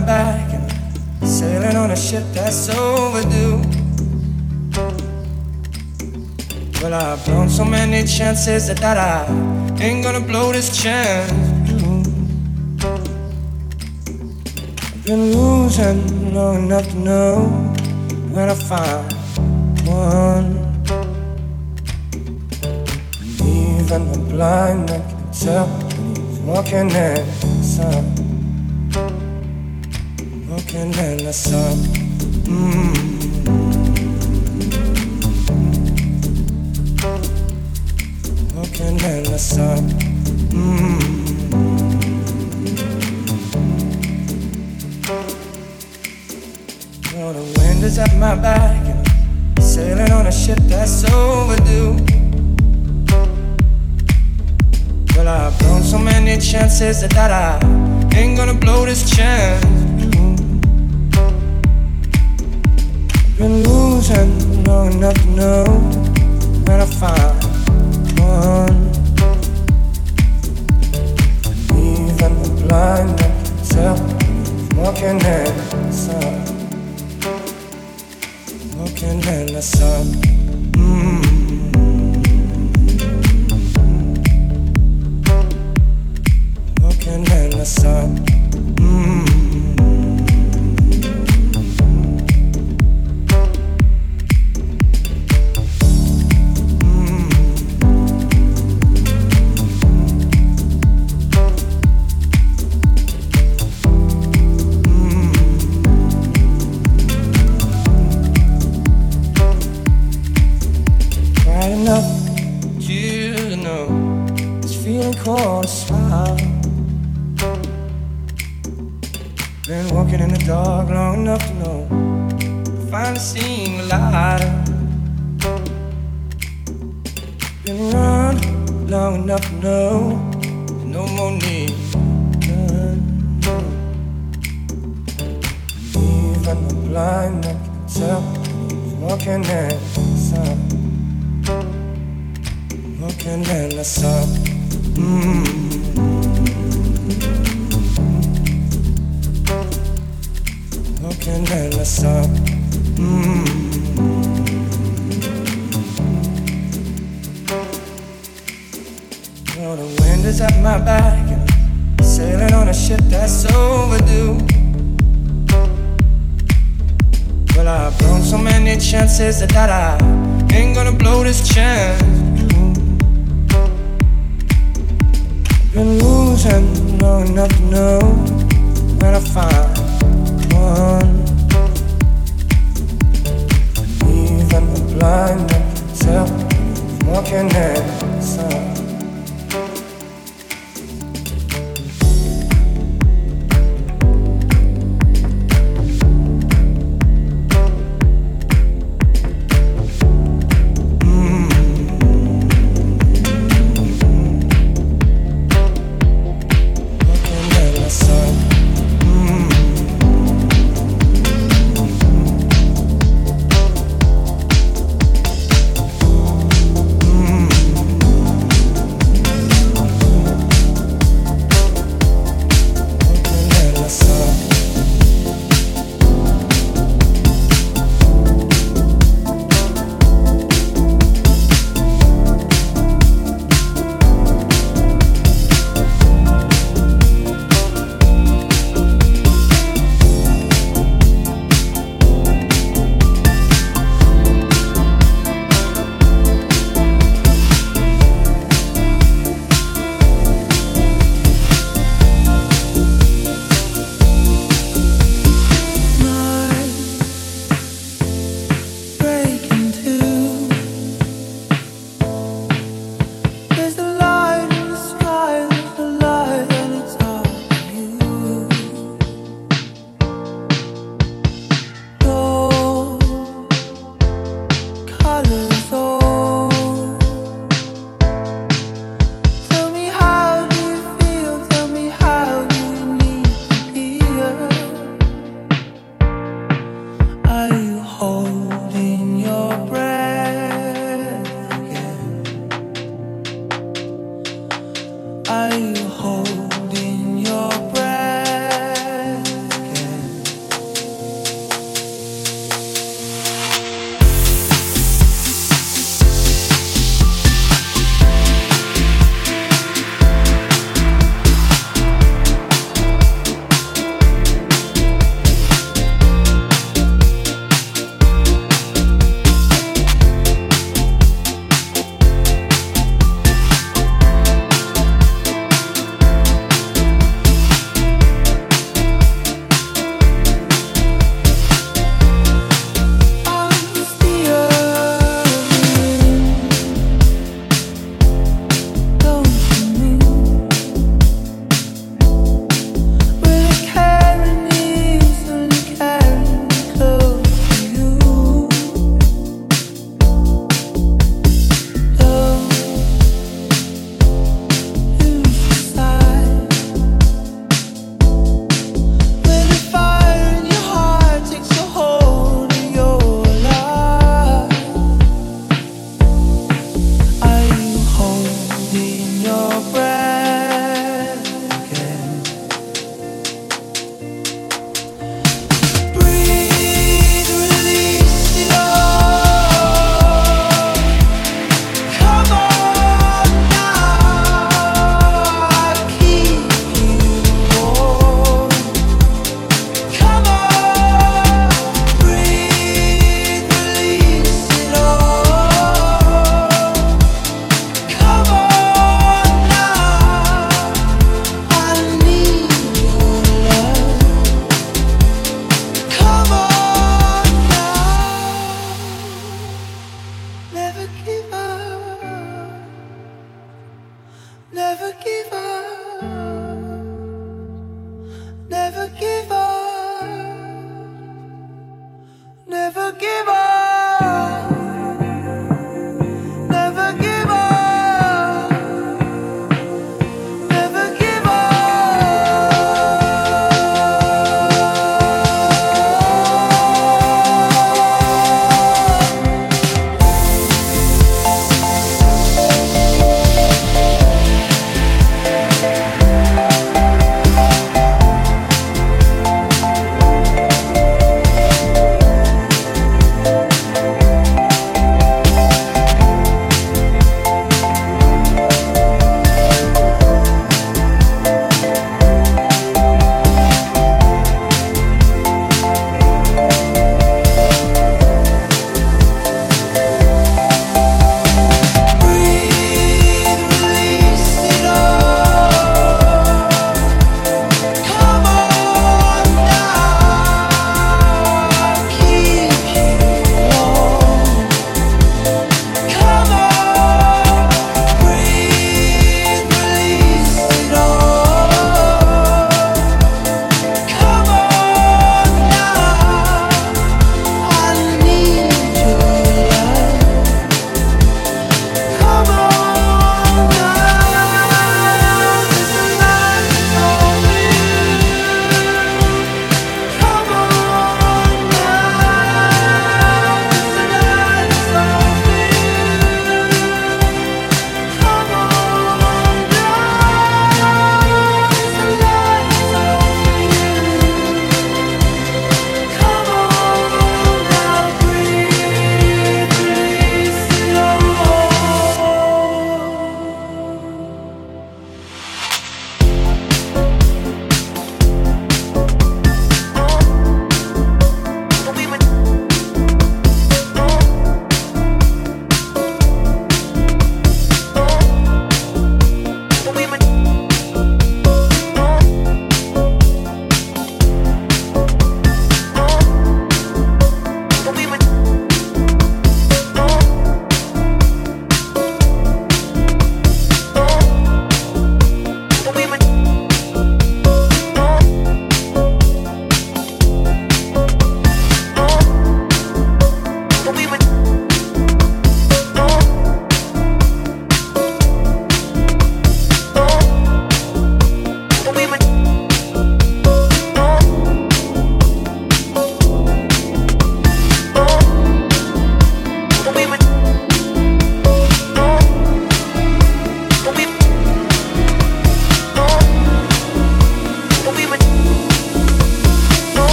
my back and sailing on a ship that's overdue. Well, I've blown so many chances that I ain't gonna blow this chance. I've been losing long enough to know when I find one. Even the blind man can tell when he's walking in the sun shaking and I sunk. Mm. Walking and I sunk. Mm. Well, the wind is at my back and sailing on a ship that's overdue. Well, I've blown so many chances that I ain't gonna blow this chance. long enough to know when I find.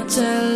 We're